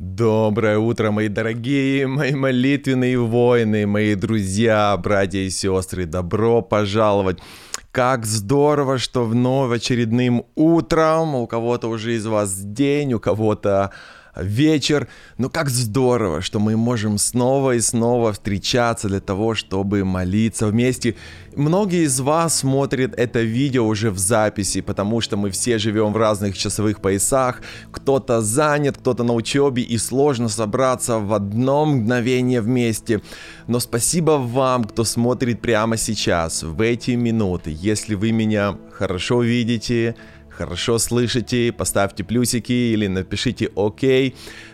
Доброе утро, мои дорогие, мои молитвенные воины, мои друзья, братья и сестры. Добро пожаловать. Как здорово, что вновь очередным утром, у кого-то уже из вас день, у кого-то вечер. Но как здорово, что мы можем снова и снова встречаться для того, чтобы молиться вместе. Многие из вас смотрят это видео уже в записи, потому что мы все живем в разных часовых поясах. Кто-то занят, кто-то на учебе, и сложно собраться в одно мгновение вместе. Но спасибо вам, кто смотрит прямо сейчас, в эти минуты. Если вы меня хорошо видите, хорошо слышите, поставьте плюсики или напишите «Ок»,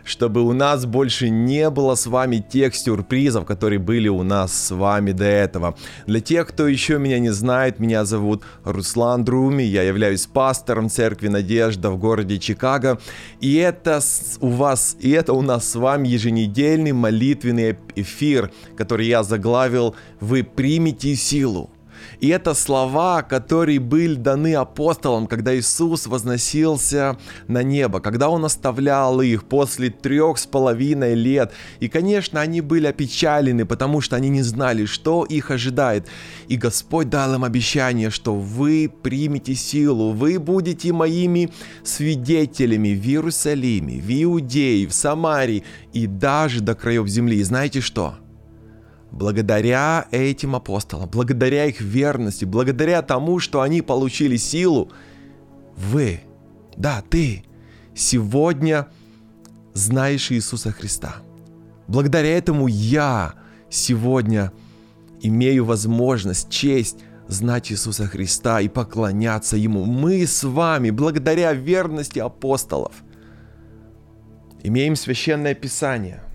чтобы у нас больше не было с вами тех сюрпризов, которые были у нас с вами до этого. Для тех, кто еще меня не знает, меня зовут Руслан Друми, я являюсь пастором Церкви Надежда в городе Чикаго, и это у вас, и это у нас с вами еженедельный молитвенный эфир, который я заглавил «Вы примите силу». И это слова, которые были даны апостолам, когда Иисус возносился на небо, когда Он оставлял их после трех с половиной лет. И, конечно, они были опечалены, потому что они не знали, что их ожидает. И Господь дал им обещание, что вы примете силу, вы будете моими свидетелями в Иерусалиме, в Иудее, в Самарии и даже до краев земли. И знаете что? Благодаря этим апостолам, благодаря их верности, благодаря тому, что они получили силу, вы, да, ты, сегодня знаешь Иисуса Христа. Благодаря этому я сегодня имею возможность, честь знать Иисуса Христа и поклоняться Ему. Мы с вами, благодаря верности апостолов, имеем священное Писание –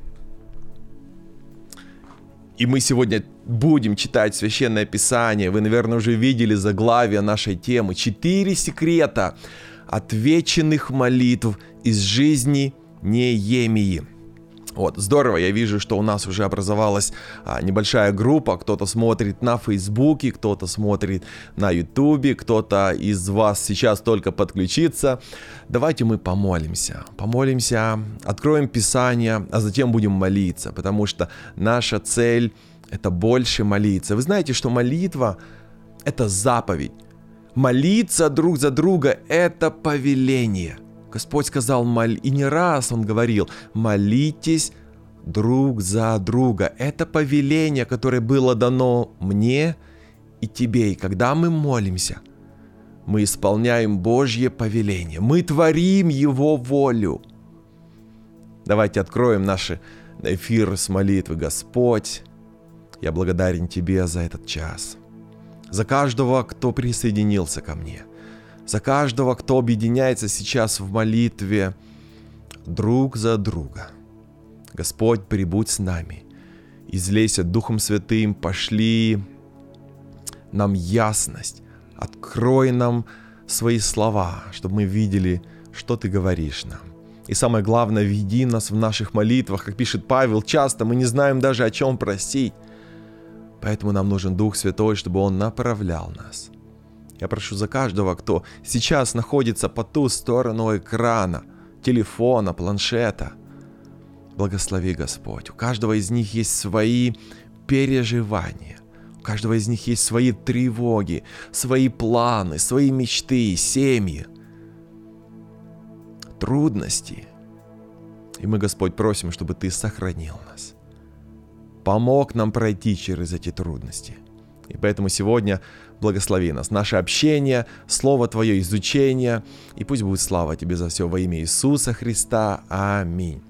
и мы сегодня будем читать Священное Писание. Вы, наверное, уже видели заглавие нашей темы. Четыре секрета отвеченных молитв из жизни Неемии. Вот, здорово, я вижу, что у нас уже образовалась а, небольшая группа, кто-то смотрит на Фейсбуке, кто-то смотрит на Ютубе, кто-то из вас сейчас только подключится. Давайте мы помолимся, помолимся, откроем Писание, а затем будем молиться, потому что наша цель это больше молиться. Вы знаете, что молитва это заповедь. Молиться друг за друга это повеление – Господь сказал, моль... и не раз Он говорил, молитесь друг за друга. Это повеление, которое было дано мне и тебе. И когда мы молимся, мы исполняем Божье повеление. Мы творим Его волю. Давайте откроем наши эфир с молитвы. Господь, я благодарен Тебе за этот час. За каждого, кто присоединился ко мне за каждого, кто объединяется сейчас в молитве друг за друга. Господь, прибудь с нами. Излейся Духом Святым, пошли нам ясность, открой нам свои слова, чтобы мы видели, что Ты говоришь нам. И самое главное, веди нас в наших молитвах, как пишет Павел, часто мы не знаем даже о чем просить. Поэтому нам нужен Дух Святой, чтобы Он направлял нас – я прошу за каждого, кто сейчас находится по ту сторону экрана, телефона, планшета. Благослови Господь. У каждого из них есть свои переживания. У каждого из них есть свои тревоги, свои планы, свои мечты, семьи, трудности. И мы, Господь, просим, чтобы Ты сохранил нас. Помог нам пройти через эти трудности. И поэтому сегодня Благослови нас, наше общение, Слово Твое, изучение, и пусть будет слава Тебе за все во имя Иисуса Христа. Аминь.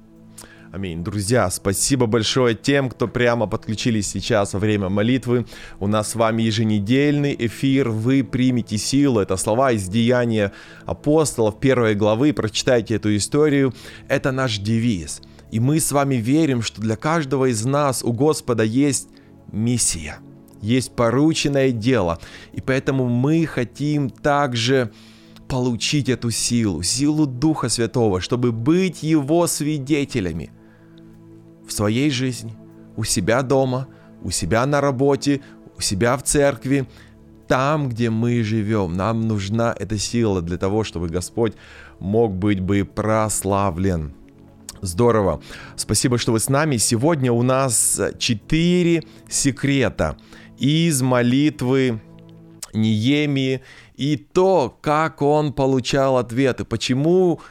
Аминь. Друзья, спасибо большое тем, кто прямо подключились сейчас во время молитвы. У нас с вами еженедельный эфир «Вы примете силу». Это слова из Деяния апостолов первой главы. Прочитайте эту историю. Это наш девиз. И мы с вами верим, что для каждого из нас у Господа есть миссия – есть порученное дело. И поэтому мы хотим также получить эту силу, силу Духа Святого, чтобы быть Его свидетелями в своей жизни, у себя дома, у себя на работе, у себя в церкви, там, где мы живем. Нам нужна эта сила для того, чтобы Господь мог быть бы прославлен. Здорово. Спасибо, что вы с нами. Сегодня у нас четыре секрета из молитвы Ниемии и то, как он получал ответы, почему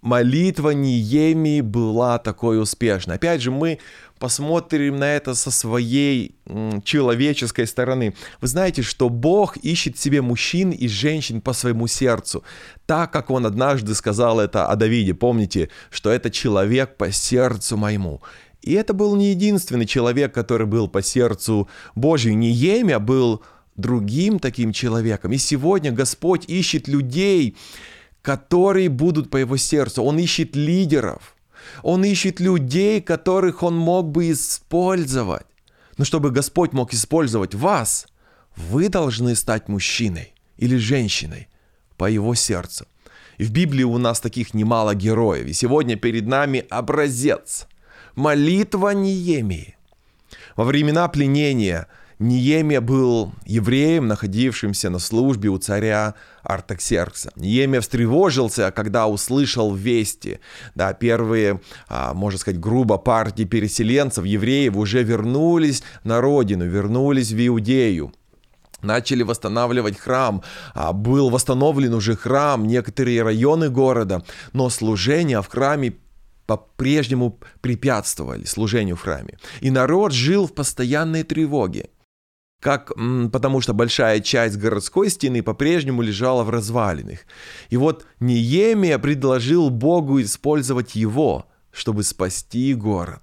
молитва Ниемии была такой успешной. Опять же, мы посмотрим на это со своей человеческой стороны. Вы знаете, что Бог ищет себе мужчин и женщин по своему сердцу, так как Он однажды сказал это о Давиде. Помните, что это человек по сердцу моему. И это был не единственный человек, который был по сердцу Божию. Неемия был другим таким человеком. И сегодня Господь ищет людей, которые будут по его сердцу. Он ищет лидеров – он ищет людей, которых он мог бы использовать. Но чтобы Господь мог использовать вас, вы должны стать мужчиной или женщиной по его сердцу. И в Библии у нас таких немало героев. И сегодня перед нами образец. Молитва Неемии. Во времена пленения – Ниемия был евреем, находившимся на службе у царя Артаксеркса. Ниемия встревожился, когда услышал вести. Да, первые, а, можно сказать, грубо партии переселенцев, евреев, уже вернулись на родину, вернулись в Иудею начали восстанавливать храм, а, был восстановлен уже храм, некоторые районы города, но служение в храме по-прежнему препятствовали служению в храме. И народ жил в постоянной тревоге как, потому что большая часть городской стены по-прежнему лежала в развалинах. И вот Неемия предложил Богу использовать его, чтобы спасти город.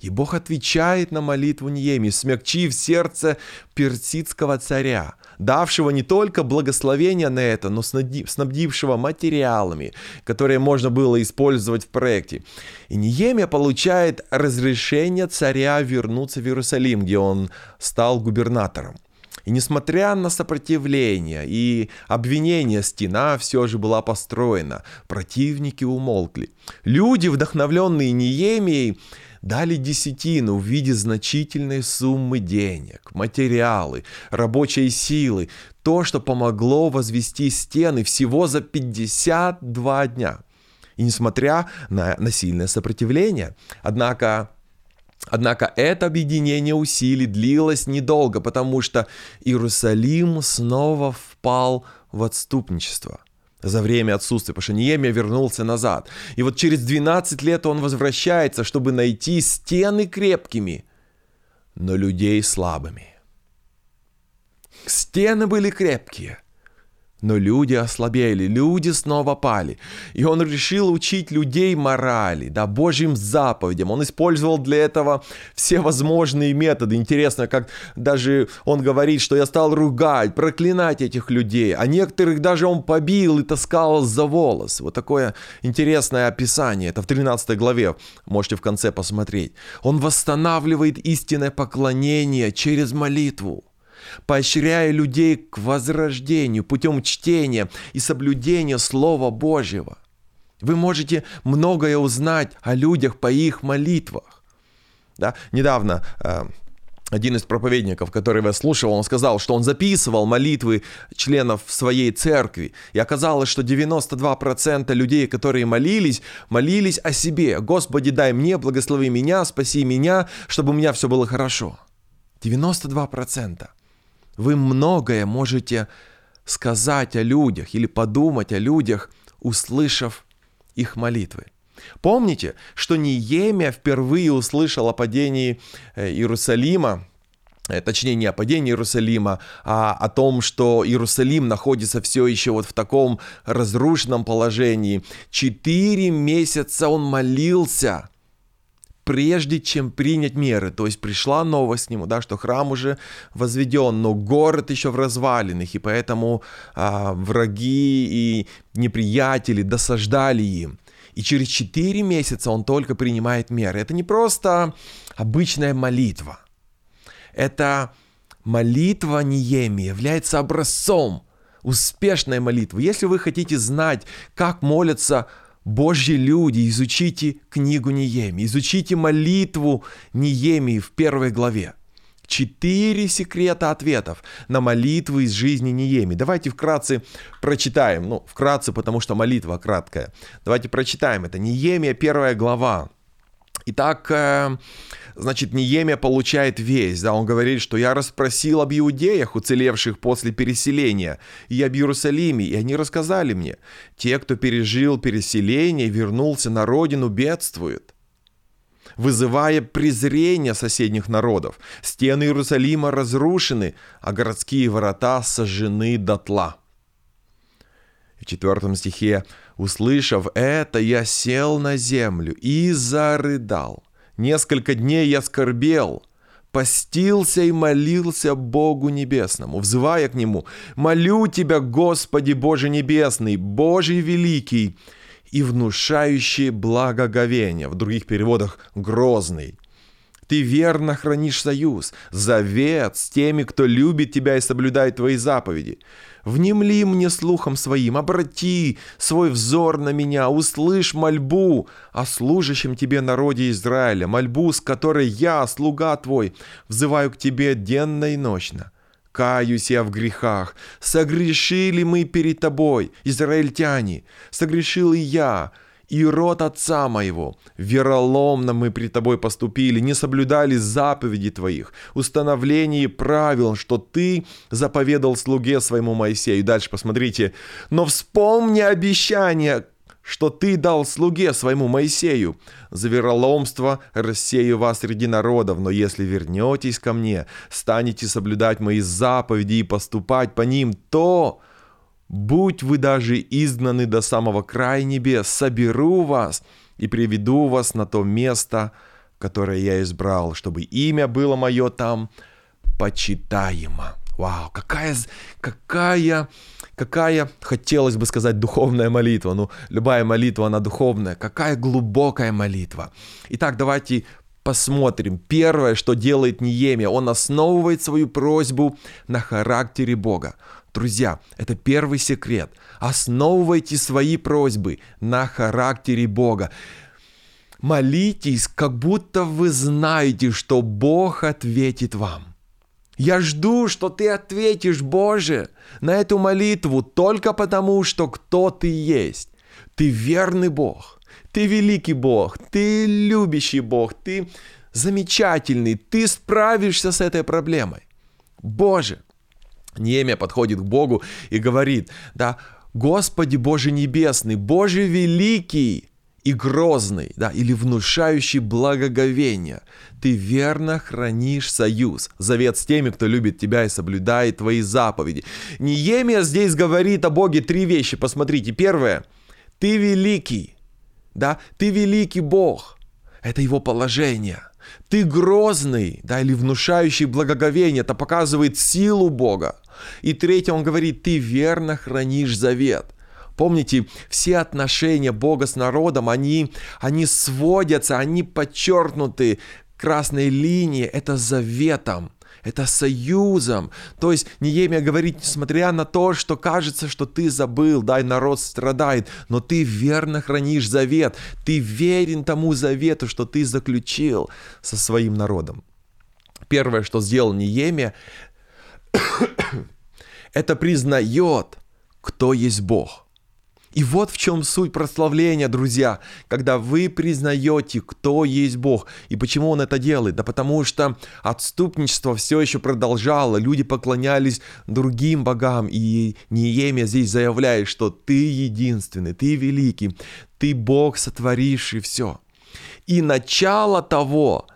И Бог отвечает на молитву Неемии, смягчив сердце персидского царя, давшего не только благословение на это, но снабдившего материалами, которые можно было использовать в проекте. И Неемия получает разрешение царя вернуться в Иерусалим, где он стал губернатором. И несмотря на сопротивление и обвинение, стена все же была построена. Противники умолкли. Люди, вдохновленные Неемией, дали десятину в виде значительной суммы денег, материалы, рабочей силы, то, что помогло возвести стены всего за 52 дня. И несмотря на насильное сопротивление, однако Однако это объединение усилий длилось недолго, потому что Иерусалим снова впал в отступничество за время отсутствия, потому что Неемия вернулся назад. И вот через 12 лет он возвращается, чтобы найти стены крепкими, но людей слабыми. Стены были крепкие – но люди ослабели, люди снова пали. И он решил учить людей морали, да, Божьим заповедям. Он использовал для этого все возможные методы. Интересно, как даже он говорит, что я стал ругать, проклинать этих людей. А некоторых даже он побил и таскал за волос. Вот такое интересное описание. Это в 13 главе. Можете в конце посмотреть. Он восстанавливает истинное поклонение через молитву поощряя людей к возрождению путем чтения и соблюдения Слова Божьего. Вы можете многое узнать о людях по их молитвах. Да? Недавно э, один из проповедников, который я слушал, он сказал, что он записывал молитвы членов своей церкви. И оказалось, что 92% людей, которые молились, молились о себе. «Господи, дай мне, благослови меня, спаси меня, чтобы у меня все было хорошо». 92%. Вы многое можете сказать о людях или подумать о людях, услышав их молитвы. Помните, что Неемия впервые услышал о падении э, Иерусалима, э, точнее не о падении Иерусалима, а о том, что Иерусалим находится все еще вот в таком разрушенном положении. Четыре месяца он молился прежде чем принять меры. То есть пришла новость к нему, да, что храм уже возведен, но город еще в развалинах, и поэтому а, враги и неприятели досаждали им. И через 4 месяца он только принимает меры. Это не просто обычная молитва. Это молитва Ниеми является образцом успешной молитвы. Если вы хотите знать, как молятся Божьи люди, изучите книгу Ниеми, изучите молитву Ниемии в первой главе. Четыре секрета ответов на молитвы из жизни Ниеми. Давайте вкратце прочитаем. Ну, вкратце, потому что молитва краткая. Давайте прочитаем это. Ниемия, первая глава. Итак, э, значит, Неемия получает весть, да, он говорит, что я расспросил об иудеях, уцелевших после переселения, и об Иерусалиме, и они рассказали мне, те, кто пережил переселение, вернулся на родину, бедствуют вызывая презрение соседних народов. Стены Иерусалима разрушены, а городские ворота сожжены дотла. В четвертом стихе «Услышав это, я сел на землю и зарыдал. Несколько дней я скорбел, постился и молился Богу Небесному, взывая к Нему, «Молю Тебя, Господи Боже Небесный, Божий Великий, и внушающий благоговение, в других переводах «грозный». Ты верно хранишь союз, завет с теми, кто любит тебя и соблюдает твои заповеди. Внемли мне слухом своим, обрати свой взор на меня, услышь мольбу о служащем тебе народе Израиля, мольбу, с которой я, слуга твой, взываю к тебе денно и ночно. Каюсь я в грехах. Согрешили мы перед тобой, израильтяне, согрешил и я, и род отца моего. Вероломно мы пред тобой поступили, не соблюдали заповеди твоих, установлений правил, что ты заповедал слуге своему Моисею. Дальше посмотрите. Но вспомни обещание, что ты дал слуге своему Моисею. За вероломство рассею вас среди народов, но если вернетесь ко мне, станете соблюдать мои заповеди и поступать по ним, то, будь вы даже изгнаны до самого края небес, соберу вас и приведу вас на то место, которое я избрал, чтобы имя было мое там почитаемо. Вау, какая, какая, какая, хотелось бы сказать, духовная молитва. Ну, любая молитва, она духовная. Какая глубокая молитва. Итак, давайте посмотрим. Первое, что делает Ниемия, он основывает свою просьбу на характере Бога. Друзья, это первый секрет. Основывайте свои просьбы на характере Бога. Молитесь, как будто вы знаете, что Бог ответит вам. Я жду, что ты ответишь, Боже, на эту молитву только потому, что кто ты есть. Ты верный Бог, ты великий Бог, ты любящий Бог, ты замечательный, ты справишься с этой проблемой. Боже, Немия подходит к Богу и говорит, да, Господи Боже Небесный, Боже Великий, и грозный, да, или внушающий благоговение. Ты верно хранишь союз, завет с теми, кто любит тебя и соблюдает твои заповеди. Неемия здесь говорит о Боге три вещи. Посмотрите, первое, ты великий, да, ты великий Бог. Это его положение. Ты грозный, да, или внушающий благоговение, это показывает силу Бога. И третье, он говорит, ты верно хранишь завет. Помните, все отношения Бога с народом, они, они сводятся, они подчеркнуты красной линией, это заветом это союзом. То есть Неемия говорит, несмотря на то, что кажется, что ты забыл, дай народ страдает, но ты верно хранишь завет, ты верен тому завету, что ты заключил со своим народом. Первое, что сделал Неемия, это признает, кто есть Бог. И вот в чем суть прославления, друзья, когда вы признаете, кто есть Бог и почему Он это делает. Да потому что отступничество все еще продолжало, люди поклонялись другим богам, и Неемия здесь заявляет, что ты единственный, ты великий, ты Бог, сотворивший все. И начало того,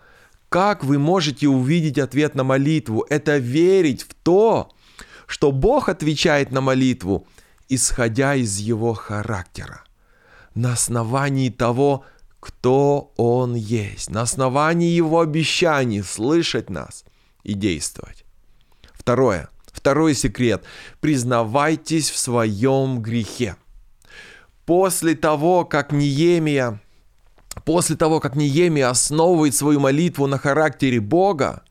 как вы можете увидеть ответ на молитву, это верить в то, что Бог отвечает на молитву – исходя из его характера, на основании того, кто он есть, на основании его обещаний слышать нас и действовать. Второе. Второй секрет. Признавайтесь в своем грехе. После того, как Неемия, после того, как Неемия основывает свою молитву на характере Бога,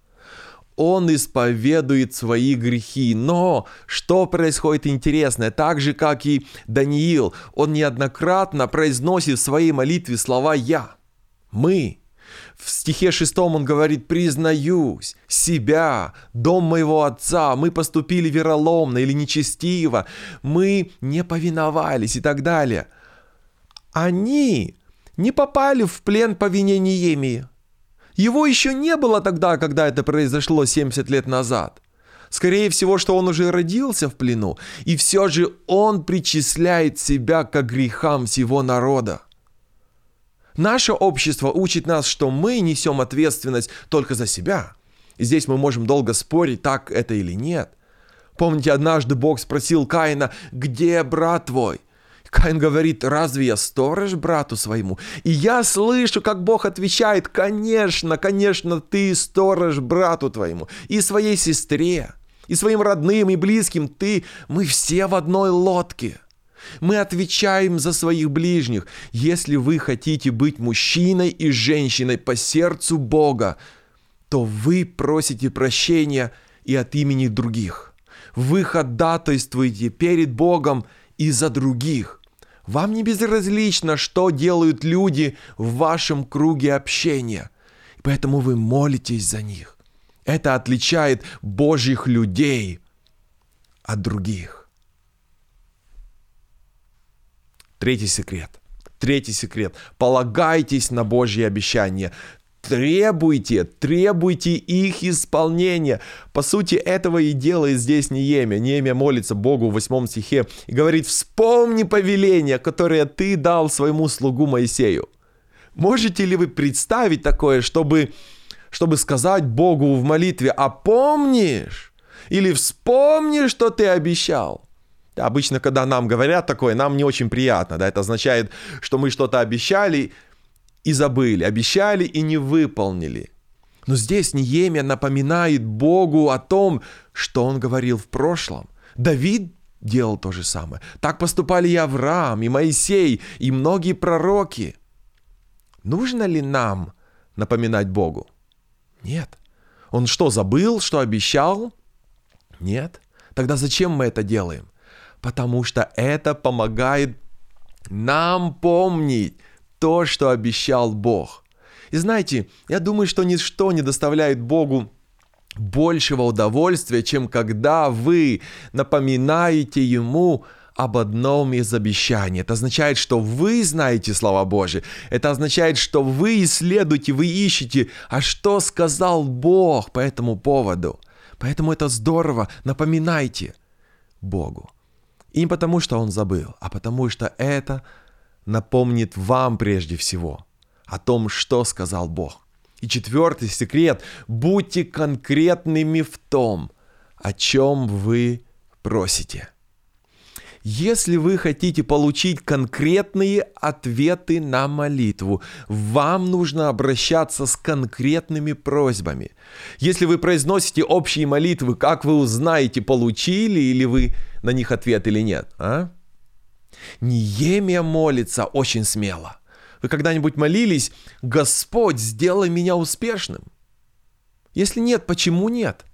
он исповедует свои грехи. Но что происходит интересное? Так же, как и Даниил, он неоднократно произносит в своей молитве слова «Я», «Мы». В стихе шестом он говорит «Признаюсь, себя, дом моего отца, мы поступили вероломно или нечестиво, мы не повиновались» и так далее. Они не попали в плен по вине Неемии. Его еще не было тогда, когда это произошло 70 лет назад. Скорее всего, что он уже родился в плену, и все же он причисляет себя к грехам всего народа. Наше общество учит нас, что мы несем ответственность только за себя. И здесь мы можем долго спорить, так это или нет. Помните, однажды Бог спросил Каина, где брат твой? Каин говорит, разве я сторож брату своему? И я слышу, как Бог отвечает, конечно, конечно, ты сторож брату твоему и своей сестре, и своим родным, и близким, ты, мы все в одной лодке. Мы отвечаем за своих ближних. Если вы хотите быть мужчиной и женщиной по сердцу Бога, то вы просите прощения и от имени других. Вы ходатайствуете перед Богом и за других. Вам не безразлично, что делают люди в вашем круге общения. Поэтому вы молитесь за них. Это отличает Божьих людей от других. Третий секрет. Третий секрет. Полагайтесь на Божьи обещания. Требуйте, требуйте их исполнения. По сути, этого и делает здесь Неемия. Неемия молится Богу в восьмом стихе и говорит, вспомни повеление, которое ты дал своему слугу Моисею. Можете ли вы представить такое, чтобы, чтобы сказать Богу в молитве, а помнишь? Или вспомни, что ты обещал? Обычно, когда нам говорят такое, нам не очень приятно. Да? Это означает, что мы что-то обещали, и забыли, обещали и не выполнили. Но здесь Неемия напоминает Богу о том, что он говорил в прошлом. Давид делал то же самое. Так поступали и Авраам, и Моисей, и многие пророки. Нужно ли нам напоминать Богу? Нет. Он что, забыл, что обещал? Нет. Тогда зачем мы это делаем? Потому что это помогает нам помнить, то, что обещал Бог. И знаете, я думаю, что ничто не доставляет Богу большего удовольствия, чем когда вы напоминаете Ему об одном из обещаний. Это означает, что вы знаете слова Божьи. Это означает, что вы исследуете, вы ищете, а что сказал Бог по этому поводу. Поэтому это здорово. Напоминайте Богу. И не потому, что Он забыл, а потому, что это напомнит вам прежде всего о том, что сказал Бог. И четвертый секрет – будьте конкретными в том, о чем вы просите. Если вы хотите получить конкретные ответы на молитву, вам нужно обращаться с конкретными просьбами. Если вы произносите общие молитвы, как вы узнаете, получили или вы на них ответ или нет? А? Неемия молится очень смело. Вы когда-нибудь молились, Господь, сделай меня успешным? Если нет, почему нет?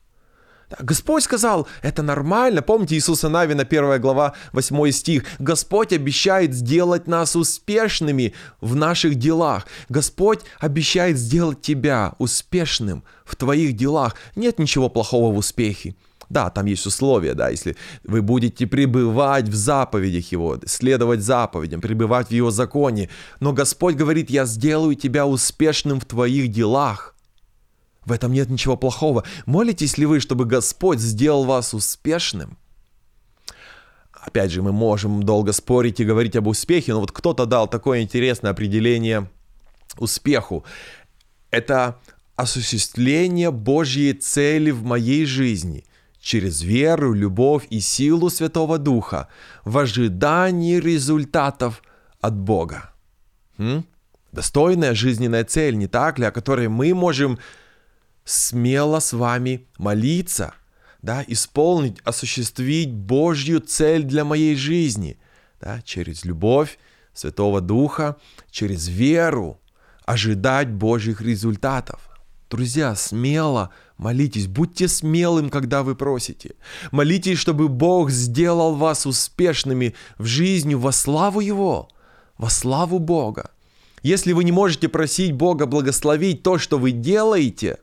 Господь сказал, это нормально. Помните Иисуса Навина, 1 глава, 8 стих. Господь обещает сделать нас успешными в наших делах. Господь обещает сделать тебя успешным в твоих делах. Нет ничего плохого в успехе. Да, там есть условия, да, если вы будете пребывать в заповедях Его, следовать заповедям, пребывать в Его законе. Но Господь говорит, я сделаю тебя успешным в твоих делах. В этом нет ничего плохого. Молитесь ли вы, чтобы Господь сделал вас успешным? Опять же, мы можем долго спорить и говорить об успехе, но вот кто-то дал такое интересное определение успеху. Это осуществление Божьей цели в моей жизни – через веру, любовь и силу Святого Духа в ожидании результатов от Бога. М? Достойная жизненная цель, не так ли, о которой мы можем смело с вами молиться, да, исполнить, осуществить Божью цель для моей жизни, да, через любовь Святого Духа, через веру, ожидать Божьих результатов. Друзья, смело молитесь, будьте смелым, когда вы просите. Молитесь, чтобы Бог сделал вас успешными в жизни во славу Его, во славу Бога. Если вы не можете просить Бога благословить то, что вы делаете,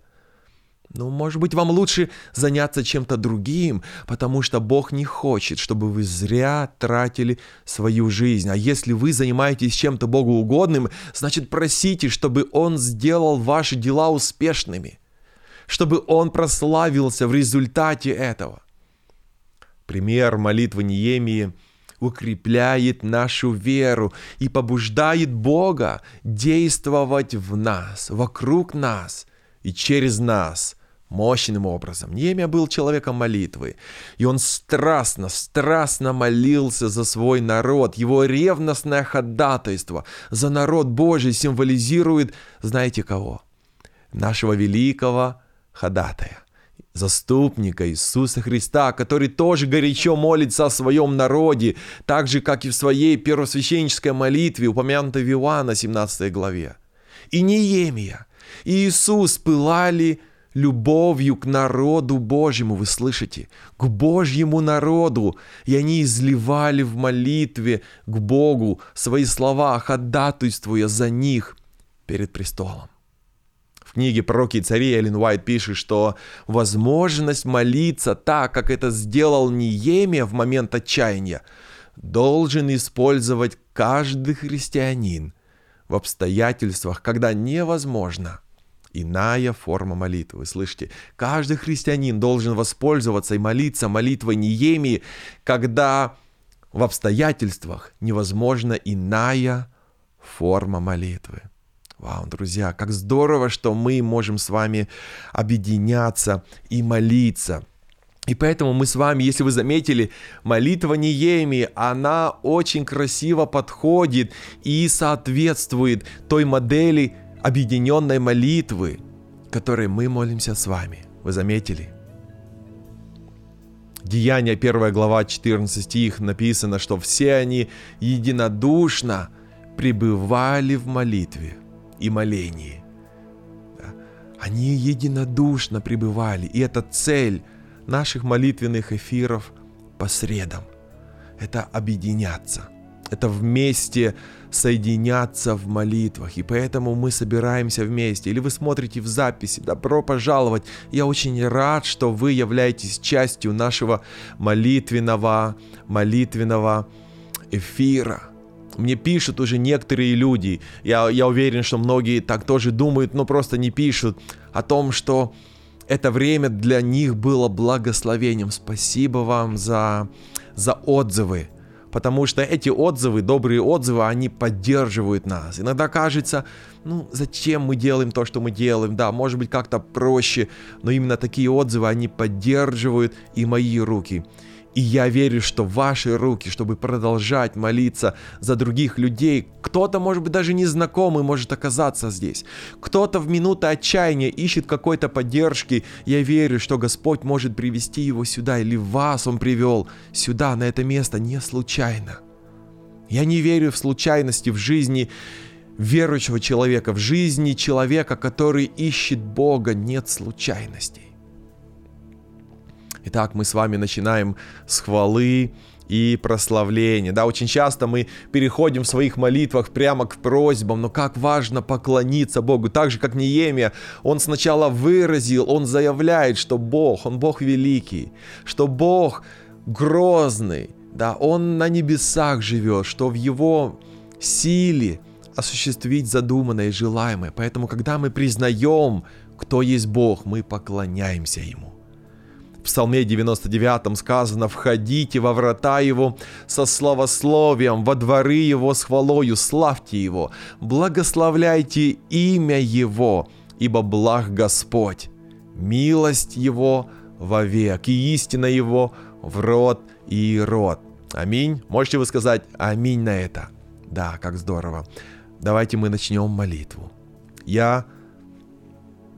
Ну, может быть, вам лучше заняться чем-то другим, потому что Бог не хочет, чтобы вы зря тратили свою жизнь. А если вы занимаетесь чем-то Богу угодным, значит, просите, чтобы Он сделал ваши дела успешными, чтобы Он прославился в результате этого. Пример молитвы Неемии укрепляет нашу веру и побуждает Бога действовать в нас, вокруг нас и через нас – мощным образом. Немия был человеком молитвы, и он страстно, страстно молился за свой народ. Его ревностное ходатайство за народ Божий символизирует, знаете кого? Нашего великого ходатая, заступника Иисуса Христа, который тоже горячо молится о своем народе, так же, как и в своей первосвященнической молитве, упомянутой в Иоанна 17 главе. И Неемия, и Иисус пылали любовью к народу Божьему, вы слышите, к Божьему народу. И они изливали в молитве к Богу свои слова, ходатайствуя за них перед престолом. В книге «Пророки и цари» Эллен Уайт пишет, что возможность молиться так, как это сделал Ниемия в момент отчаяния, должен использовать каждый христианин в обстоятельствах, когда невозможно иная форма молитвы. Вы слышите? Каждый христианин должен воспользоваться и молиться молитвой Неемии, когда в обстоятельствах невозможна иная форма молитвы. Вау, друзья, как здорово, что мы можем с вами объединяться и молиться. И поэтому мы с вами, если вы заметили, молитва Неемии, она очень красиво подходит и соответствует той модели, объединенной молитвы, которой мы молимся с вами. Вы заметили? Деяния 1 глава 14 стих написано, что все они единодушно пребывали в молитве и молении. Они единодушно пребывали. И это цель наших молитвенных эфиров по средам. Это объединяться. Это вместе соединяться в молитвах. И поэтому мы собираемся вместе. Или вы смотрите в записи. Добро пожаловать. Я очень рад, что вы являетесь частью нашего молитвенного, молитвенного эфира. Мне пишут уже некоторые люди, я, я уверен, что многие так тоже думают, но просто не пишут о том, что это время для них было благословением. Спасибо вам за, за отзывы потому что эти отзывы, добрые отзывы, они поддерживают нас. Иногда кажется, ну, зачем мы делаем то, что мы делаем, да, может быть как-то проще, но именно такие отзывы, они поддерживают и мои руки. И я верю, что ваши руки, чтобы продолжать молиться за других людей, кто-то, может быть, даже незнакомый может оказаться здесь. Кто-то в минуты отчаяния ищет какой-то поддержки. Я верю, что Господь может привести его сюда, или вас Он привел сюда, на это место, не случайно. Я не верю в случайности в жизни верующего человека, в жизни человека, который ищет Бога, нет случайностей. Итак, мы с вами начинаем с хвалы и прославления. Да, очень часто мы переходим в своих молитвах прямо к просьбам, но как важно поклониться Богу. Так же, как Неемия, он сначала выразил, он заявляет, что Бог, он Бог великий, что Бог грозный, да, он на небесах живет, что в его силе осуществить задуманное и желаемое. Поэтому, когда мы признаем, кто есть Бог, мы поклоняемся Ему. В Псалме 99 сказано «Входите во врата Его со славословием, во дворы Его с хвалою, славьте Его, благословляйте имя Его, ибо благ Господь, милость Его вовек, и истина Его в род и род». Аминь. Можете вы сказать аминь на это? Да, как здорово. Давайте мы начнем молитву. Я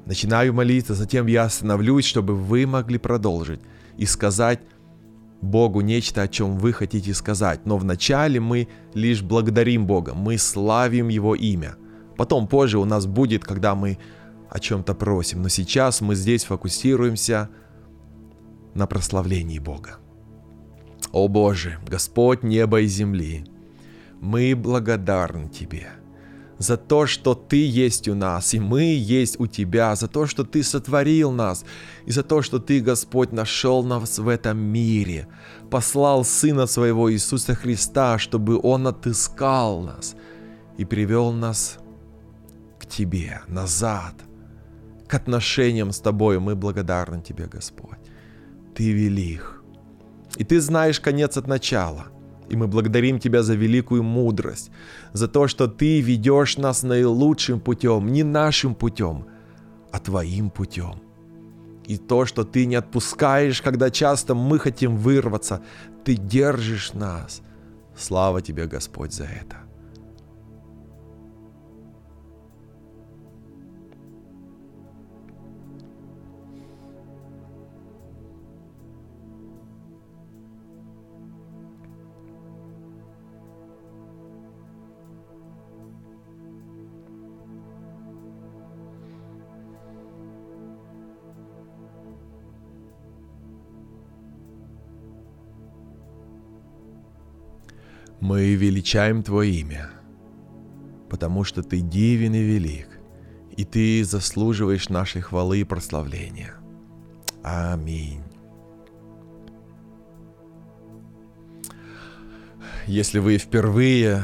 Начинаю молиться, затем я остановлюсь, чтобы вы могли продолжить и сказать Богу нечто, о чем вы хотите сказать. Но вначале мы лишь благодарим Бога, мы славим Его имя. Потом позже у нас будет, когда мы о чем-то просим. Но сейчас мы здесь фокусируемся на прославлении Бога. О Боже, Господь неба и земли, мы благодарны Тебе за то, что Ты есть у нас, и мы есть у Тебя, за то, что Ты сотворил нас, и за то, что Ты, Господь, нашел нас в этом мире, послал Сына Своего Иисуса Христа, чтобы Он отыскал нас и привел нас к Тебе, назад, к отношениям с Тобой. Мы благодарны Тебе, Господь. Ты велик. И Ты знаешь конец от начала. И мы благодарим Тебя за великую мудрость, за то, что Ты ведешь нас наилучшим путем, не нашим путем, а Твоим путем. И то, что Ты не отпускаешь, когда часто мы хотим вырваться, Ты держишь нас. Слава Тебе, Господь, за это. Мы величаем Твое имя, потому что Ты дивен и велик, и Ты заслуживаешь нашей хвалы и прославления. Аминь. Если вы впервые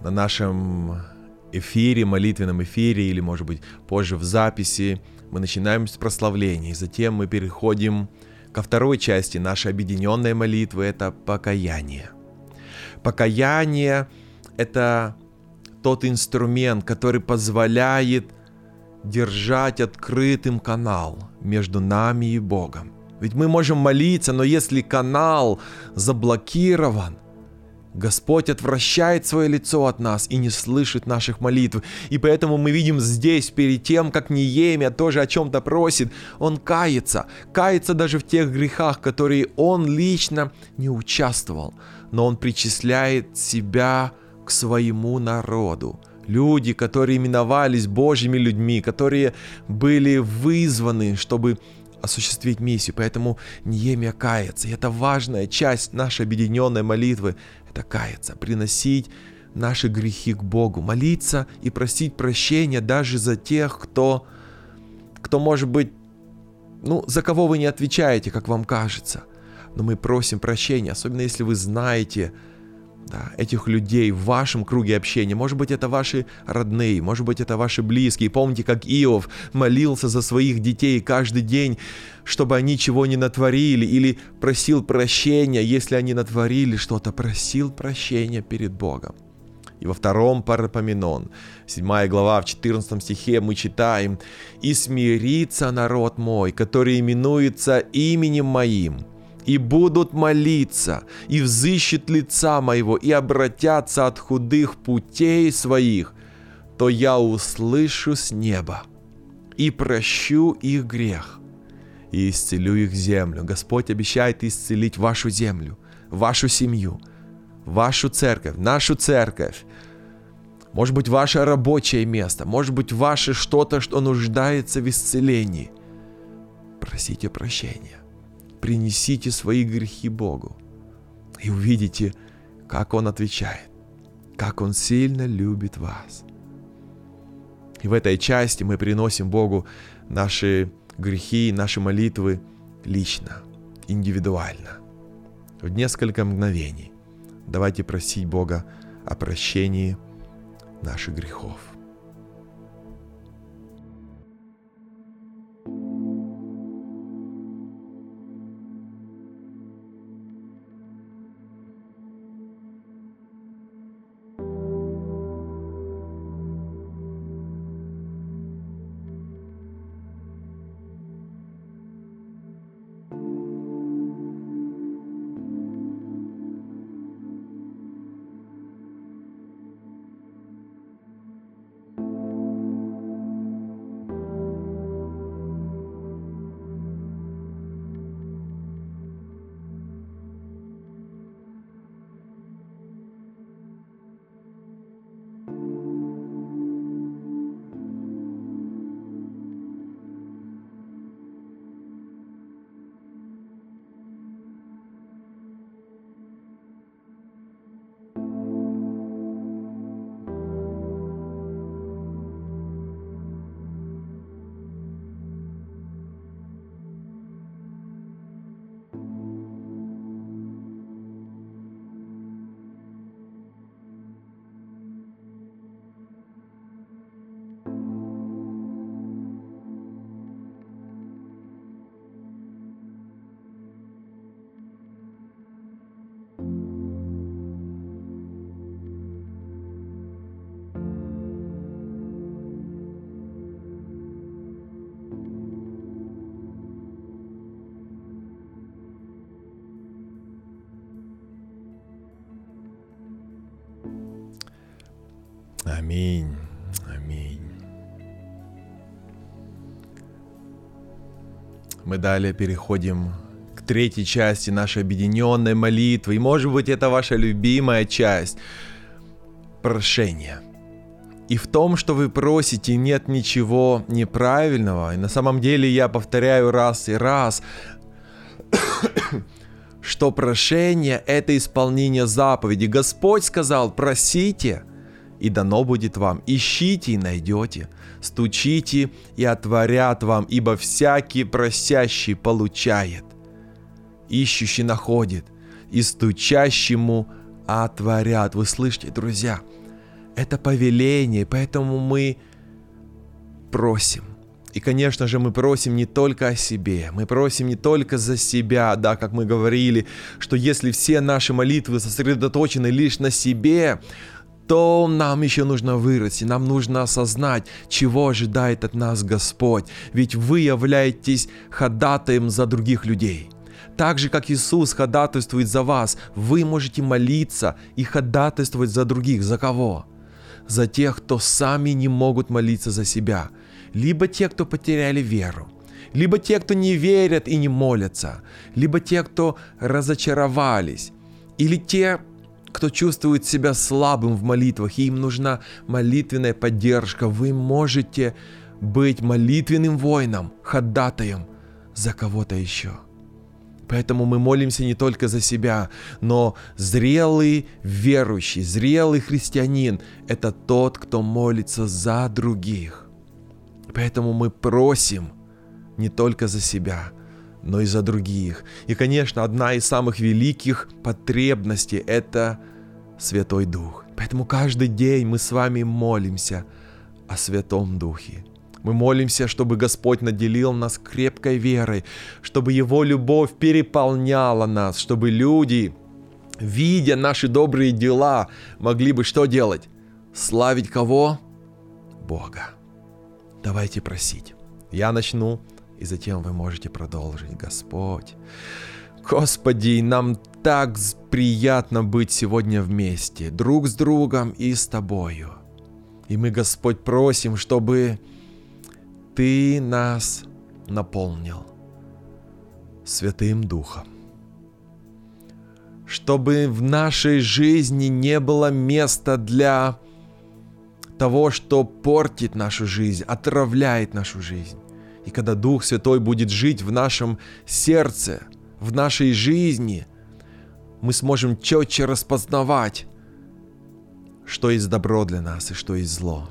на нашем эфире, молитвенном эфире, или, может быть, позже в записи, мы начинаем с прославления, и затем мы переходим ко второй части нашей объединенной молитвы, это покаяние. Покаяние — это тот инструмент, который позволяет держать открытым канал между нами и Богом. Ведь мы можем молиться, но если канал заблокирован, Господь отвращает свое лицо от нас и не слышит наших молитв. И поэтому мы видим здесь, перед тем, как Неемия тоже о чем-то просит, он кается. Кается даже в тех грехах, которые он лично не участвовал но он причисляет себя к своему народу. Люди, которые именовались Божьими людьми, которые были вызваны, чтобы осуществить миссию. Поэтому Неемия кается. И это важная часть нашей объединенной молитвы. Это каяться, приносить наши грехи к Богу, молиться и просить прощения даже за тех, кто, кто может быть, ну, за кого вы не отвечаете, как вам кажется – но мы просим прощения, особенно если вы знаете да, этих людей в вашем круге общения. Может быть, это ваши родные, может быть, это ваши близкие. Помните, как Иов молился за своих детей каждый день, чтобы они чего не натворили, или просил прощения, если они натворили что-то, просил прощения перед Богом. И во втором Парапоменон, 7 глава, в 14 стихе мы читаем «И смирится народ мой, который именуется именем моим, и будут молиться, и взыщут лица моего, и обратятся от худых путей своих, то я услышу с неба и прощу их грех, и исцелю их землю. Господь обещает исцелить вашу землю, вашу семью, вашу церковь, нашу церковь. Может быть, ваше рабочее место, может быть, ваше что-то, что нуждается в исцелении. Просите прощения принесите свои грехи Богу. И увидите, как Он отвечает, как Он сильно любит вас. И в этой части мы приносим Богу наши грехи, наши молитвы лично, индивидуально, в несколько мгновений. Давайте просить Бога о прощении наших грехов. Аминь. Аминь. Мы далее переходим к третьей части нашей объединенной молитвы. И может быть это ваша любимая часть. Прошение. И в том, что вы просите, нет ничего неправильного. И на самом деле я повторяю раз и раз, что прошение – это исполнение заповеди. Господь сказал, просите, и дано будет вам. Ищите и найдете. Стучите и отворят вам, ибо всякий просящий получает. Ищущий находит, и стучащему отворят. Вы слышите, друзья – это повеление, поэтому мы просим. И, конечно же, мы просим не только о себе, мы просим не только за себя, да, как мы говорили, что если все наши молитвы сосредоточены лишь на себе, то нам еще нужно вырасти, нам нужно осознать, чего ожидает от нас Господь. Ведь вы являетесь ходатаем за других людей. Так же, как Иисус ходатайствует за вас, вы можете молиться и ходатайствовать за других. За кого? за тех, кто сами не могут молиться за себя, либо те, кто потеряли веру, либо те, кто не верят и не молятся, либо те, кто разочаровались, или те, кто чувствует себя слабым в молитвах, и им нужна молитвенная поддержка. Вы можете быть молитвенным воином, ходатаем за кого-то еще. Поэтому мы молимся не только за себя, но зрелый верующий, зрелый христианин – это тот, кто молится за других. Поэтому мы просим не только за себя, но и за других. И, конечно, одна из самых великих потребностей – это Святой Дух. Поэтому каждый день мы с вами молимся о Святом Духе. Мы молимся, чтобы Господь наделил нас крепкой верой, чтобы Его любовь переполняла нас, чтобы люди, видя наши добрые дела, могли бы что делать? Славить кого? Бога. Давайте просить. Я начну, и затем вы можете продолжить. Господь, Господи, нам так приятно быть сегодня вместе, друг с другом и с Тобою. И мы, Господь, просим, чтобы ты нас наполнил Святым Духом. Чтобы в нашей жизни не было места для того, что портит нашу жизнь, отравляет нашу жизнь. И когда Дух Святой будет жить в нашем сердце, в нашей жизни, мы сможем четче распознавать, что есть добро для нас и что есть зло.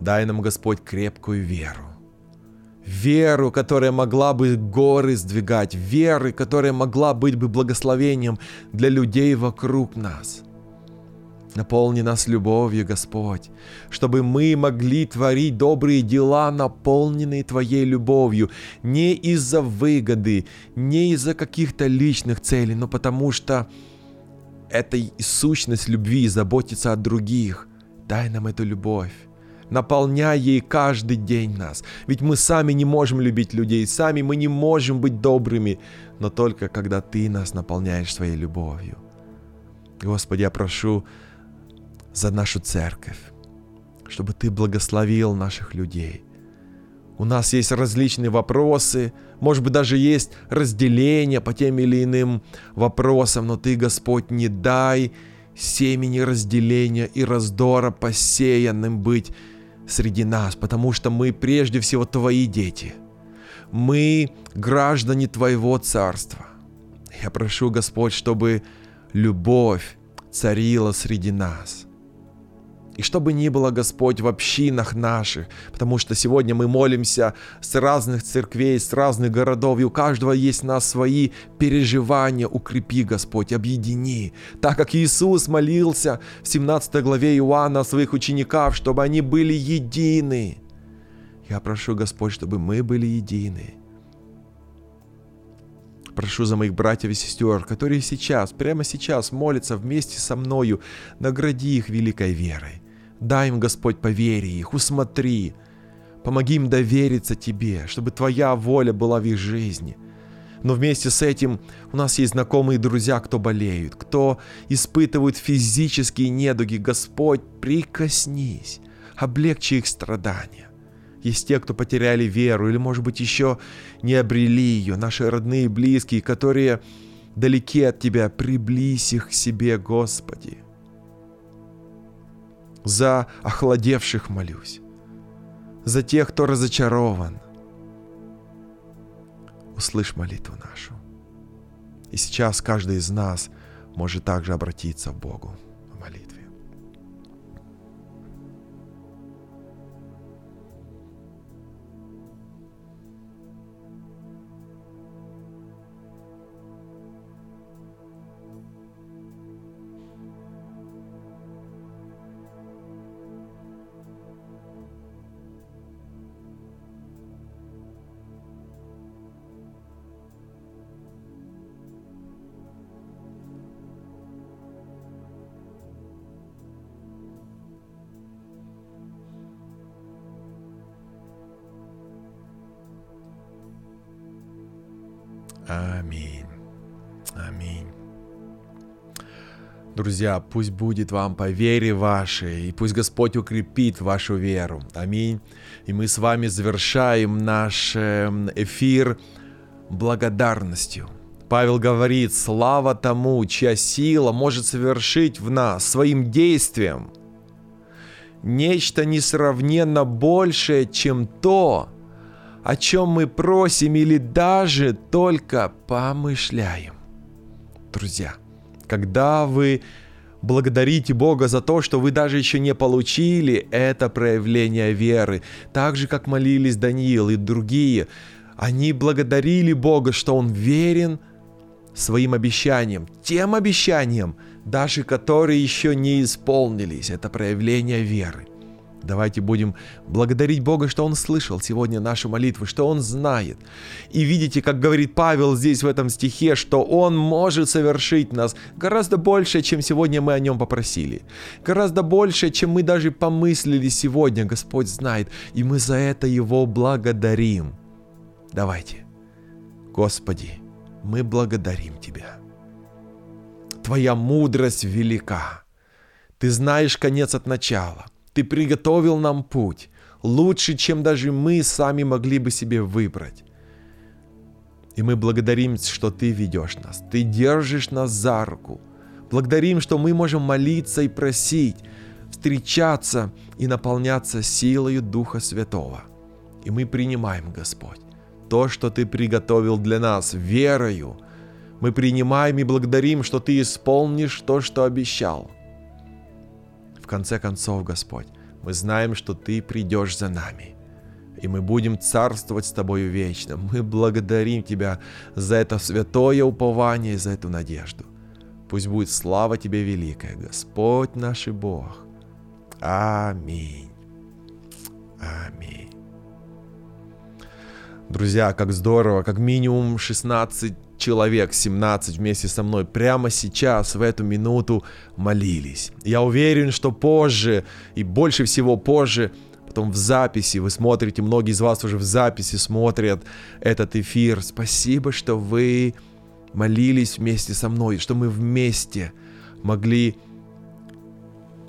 Дай нам, Господь, крепкую веру. Веру, которая могла бы горы сдвигать, веры, которая могла быть бы благословением для людей вокруг нас. Наполни нас любовью, Господь, чтобы мы могли творить добрые дела, наполненные Твоей любовью, не из-за выгоды, не из-за каких-то личных целей, но потому что это сущность любви, заботиться о других. Дай нам эту любовь наполняй ей каждый день нас. Ведь мы сами не можем любить людей, сами мы не можем быть добрыми, но только когда Ты нас наполняешь своей любовью. Господи, я прошу за нашу церковь, чтобы Ты благословил наших людей. У нас есть различные вопросы, может быть, даже есть разделение по тем или иным вопросам, но Ты, Господь, не дай семени разделения и раздора посеянным быть среди нас, потому что мы прежде всего Твои дети. Мы граждане Твоего Царства. Я прошу, Господь, чтобы любовь царила среди нас. И чтобы ни было, Господь, в общинах наших, потому что сегодня мы молимся с разных церквей, с разных городов, и у каждого есть на свои переживания. Укрепи, Господь, объедини. Так как Иисус молился в 17 главе Иоанна о своих учениках, чтобы они были едины. Я прошу, Господь, чтобы мы были едины. Прошу за моих братьев и сестер, которые сейчас, прямо сейчас молятся вместе со мною, награди их великой верой. Дай им, Господь, поверь их, усмотри. Помоги им довериться Тебе, чтобы Твоя воля была в их жизни. Но вместе с этим у нас есть знакомые друзья, кто болеют, кто испытывают физические недуги. Господь, прикоснись, облегчи их страдания. Есть те, кто потеряли веру или, может быть, еще не обрели ее, наши родные и близкие, которые далеки от Тебя, приблизь их к себе, Господи. За охладевших молюсь, за тех, кто разочарован. Услышь молитву нашу. И сейчас каждый из нас может также обратиться к Богу. Друзья, пусть будет вам по вере вашей, и пусть Господь укрепит вашу веру. Аминь. И мы с вами завершаем наш эм, эфир благодарностью. Павел говорит, слава тому, чья сила может совершить в нас своим действием нечто несравненно большее, чем то, о чем мы просим или даже только помышляем. Друзья, когда вы благодарите Бога за то, что вы даже еще не получили это проявление веры, так же, как молились Даниил и другие, они благодарили Бога, что Он верен своим обещаниям, тем обещаниям, даже которые еще не исполнились. Это проявление веры. Давайте будем благодарить Бога, что Он слышал сегодня наши молитвы, что Он знает. И видите, как говорит Павел здесь в этом стихе, что Он может совершить нас гораздо больше, чем сегодня мы о Нем попросили. Гораздо больше, чем мы даже помыслили сегодня, Господь знает. И мы за это Его благодарим. Давайте. Господи, мы благодарим Тебя. Твоя мудрость велика. Ты знаешь конец от начала – ты приготовил нам путь, лучше, чем даже мы сами могли бы себе выбрать. И мы благодарим, что Ты ведешь нас, Ты держишь нас за руку. Благодарим, что мы можем молиться и просить, встречаться и наполняться силою Духа Святого. И мы принимаем, Господь, то, что Ты приготовил для нас, верою. Мы принимаем и благодарим, что Ты исполнишь то, что обещал. В конце концов, Господь, мы знаем, что Ты придешь за нами. И мы будем царствовать с Тобою вечно. Мы благодарим Тебя за это святое упование, за эту надежду. Пусть будет слава Тебе великая, Господь наш и Бог. Аминь. Аминь. Друзья, как здорово, как минимум 16 человек, 17 вместе со мной прямо сейчас, в эту минуту молились. Я уверен, что позже и больше всего позже, потом в записи, вы смотрите, многие из вас уже в записи смотрят этот эфир. Спасибо, что вы молились вместе со мной, что мы вместе могли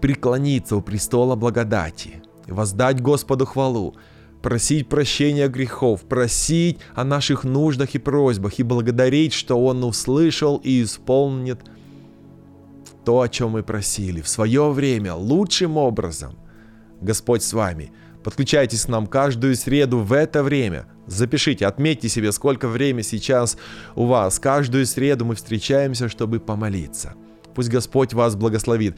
преклониться у престола благодати, воздать Господу хвалу, просить прощения грехов, просить о наших нуждах и просьбах и благодарить, что Он услышал и исполнит то, о чем мы просили в свое время, лучшим образом. Господь с вами. Подключайтесь к нам каждую среду в это время. Запишите, отметьте себе, сколько времени сейчас у вас. Каждую среду мы встречаемся, чтобы помолиться. Пусть Господь вас благословит.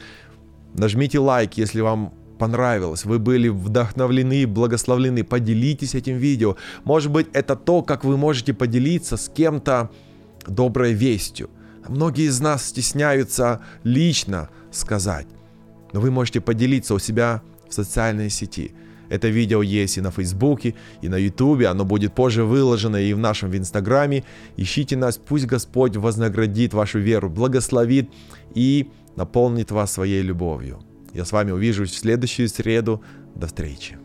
Нажмите лайк, если вам понравилось, вы были вдохновлены, благословлены, поделитесь этим видео. Может быть, это то, как вы можете поделиться с кем-то доброй вестью. Многие из нас стесняются лично сказать, но вы можете поделиться у себя в социальной сети. Это видео есть и на Фейсбуке, и на Ютубе, оно будет позже выложено и в нашем в Инстаграме. Ищите нас, пусть Господь вознаградит вашу веру, благословит и наполнит вас своей любовью. Я с вами увижусь в следующую среду. До встречи.